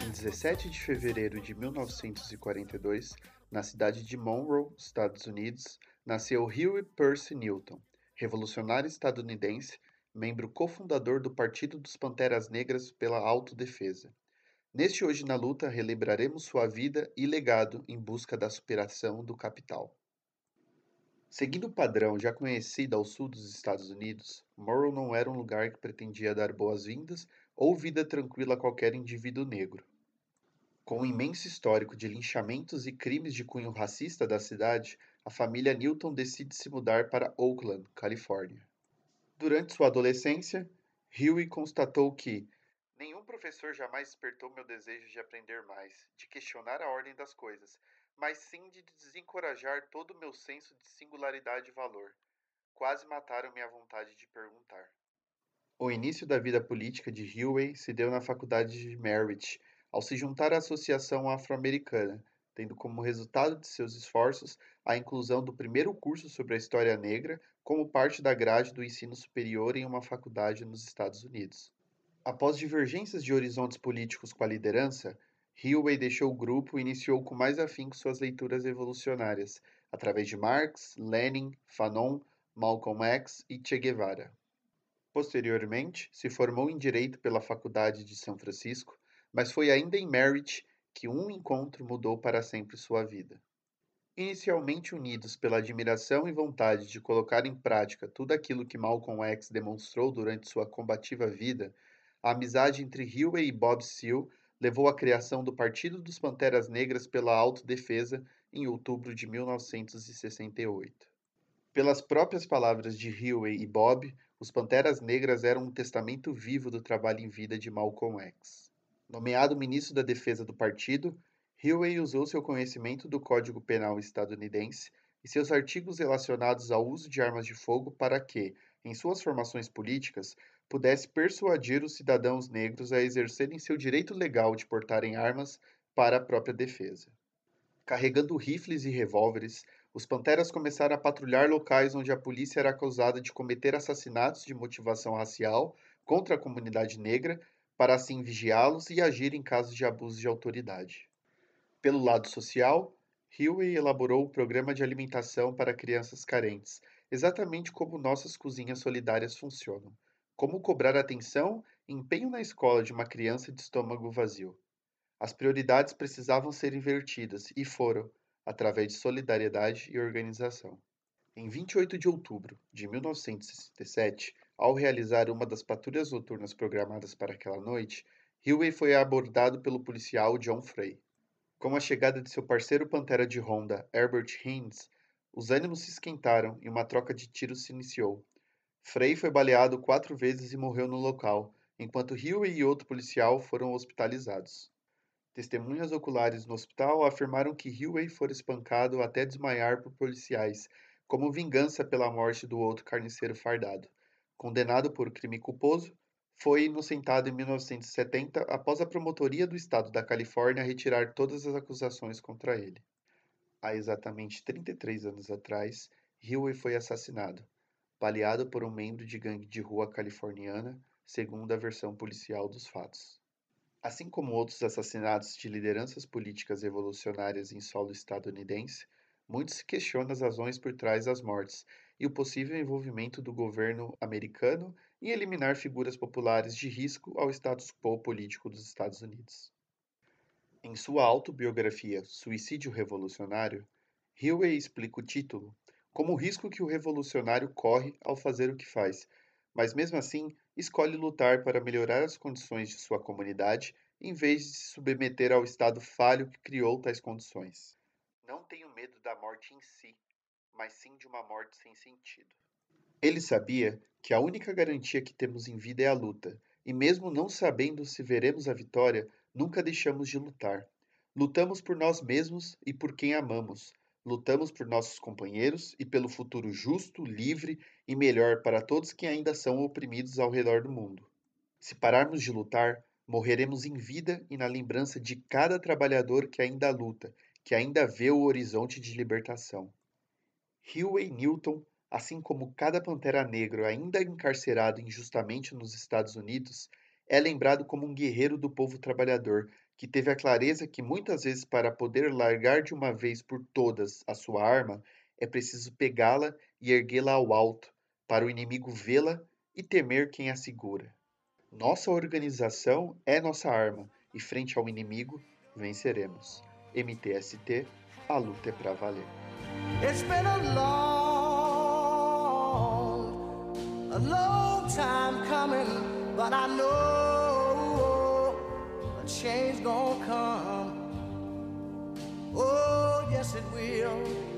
Em 17 de fevereiro de 1942, na cidade de Monroe, Estados Unidos, nasceu Huey Percy Newton, revolucionário estadunidense, membro cofundador do Partido dos Panteras Negras pela Autodefesa. Neste Hoje na Luta, relembraremos sua vida e legado em busca da superação do capital. Seguindo o padrão já conhecido ao sul dos Estados Unidos, Morrow não era um lugar que pretendia dar boas-vindas ou vida tranquila a qualquer indivíduo negro. Com o imenso histórico de linchamentos e crimes de cunho racista da cidade, a família Newton decide se mudar para Oakland, Califórnia. Durante sua adolescência, Huey constatou que nenhum professor jamais despertou meu desejo de aprender mais, de questionar a ordem das coisas, mas sim de desencorajar todo o meu senso de singularidade e valor. Quase mataram minha vontade de perguntar. O início da vida política de Huey se deu na faculdade de Merritt, ao se juntar à Associação Afro-Americana, tendo como resultado de seus esforços a inclusão do primeiro curso sobre a história negra como parte da grade do ensino superior em uma faculdade nos Estados Unidos. Após divergências de horizontes políticos com a liderança, Hillway deixou o grupo e iniciou com mais afinco suas leituras evolucionárias, através de Marx, Lenin, Fanon, Malcolm X e Che Guevara. Posteriormente, se formou em Direito pela Faculdade de São Francisco mas foi ainda em Merritt que um encontro mudou para sempre sua vida. Inicialmente unidos pela admiração e vontade de colocar em prática tudo aquilo que Malcolm X demonstrou durante sua combativa vida, a amizade entre Huey e Bob Seale levou à criação do Partido dos Panteras Negras pela Autodefesa em outubro de 1968. Pelas próprias palavras de Huey e Bob, os Panteras Negras eram um testamento vivo do trabalho em vida de Malcolm X. Nomeado ministro da Defesa do partido, Huey usou seu conhecimento do Código Penal estadunidense e seus artigos relacionados ao uso de armas de fogo para que, em suas formações políticas, pudesse persuadir os cidadãos negros a exercerem seu direito legal de portarem armas para a própria defesa. Carregando rifles e revólveres, os Panteras começaram a patrulhar locais onde a polícia era acusada de cometer assassinatos de motivação racial contra a comunidade negra para assim vigiá-los e agir em casos de abuso de autoridade. Pelo lado social, Huey elaborou o programa de alimentação para crianças carentes, exatamente como nossas cozinhas solidárias funcionam. Como cobrar atenção e empenho na escola de uma criança de estômago vazio. As prioridades precisavam ser invertidas e foram, através de solidariedade e organização. Em 28 de outubro de 1967, ao realizar uma das patrulhas noturnas programadas para aquela noite, Huey foi abordado pelo policial John Frey. Com a chegada de seu parceiro Pantera de Honda, Herbert Hines, os ânimos se esquentaram e uma troca de tiros se iniciou. Frey foi baleado quatro vezes e morreu no local, enquanto Huey e outro policial foram hospitalizados. Testemunhas oculares no hospital afirmaram que Huey fora espancado até desmaiar por policiais, como vingança pela morte do outro carniceiro fardado condenado por crime culposo, foi inocentado em 1970 após a Promotoria do Estado da Califórnia retirar todas as acusações contra ele. Há exatamente 33 anos atrás, Huey foi assassinado, baleado por um membro de gangue de rua californiana, segundo a versão policial dos fatos. Assim como outros assassinatos de lideranças políticas revolucionárias em solo estadunidense, muito se as razões por trás das mortes e o possível envolvimento do governo americano em eliminar figuras populares de risco ao status quo político dos Estados Unidos. Em sua autobiografia Suicídio Revolucionário, Huey explica o título como o risco que o revolucionário corre ao fazer o que faz, mas mesmo assim escolhe lutar para melhorar as condições de sua comunidade em vez de se submeter ao estado falho que criou tais condições. Não tenho medo da morte em si, mas sim de uma morte sem sentido. Ele sabia que a única garantia que temos em vida é a luta, e mesmo não sabendo se veremos a vitória, nunca deixamos de lutar. Lutamos por nós mesmos e por quem amamos. Lutamos por nossos companheiros e pelo futuro justo, livre e melhor para todos que ainda são oprimidos ao redor do mundo. Se pararmos de lutar, morreremos em vida e na lembrança de cada trabalhador que ainda luta, que ainda vê o horizonte de libertação. Huey Newton, assim como cada pantera negro ainda encarcerado injustamente nos Estados Unidos, É lembrado como um guerreiro do povo trabalhador, que teve a clareza que muitas vezes para poder largar de uma vez por todas a sua arma, é preciso pegá-la e erguê-la ao alto, para o inimigo vê-la e temer quem a segura. Nossa organização é nossa arma e frente ao inimigo venceremos. MTST, a luta é pra valer. It's been a long, a long time coming, but I know a change gonna come. Oh, yes it will.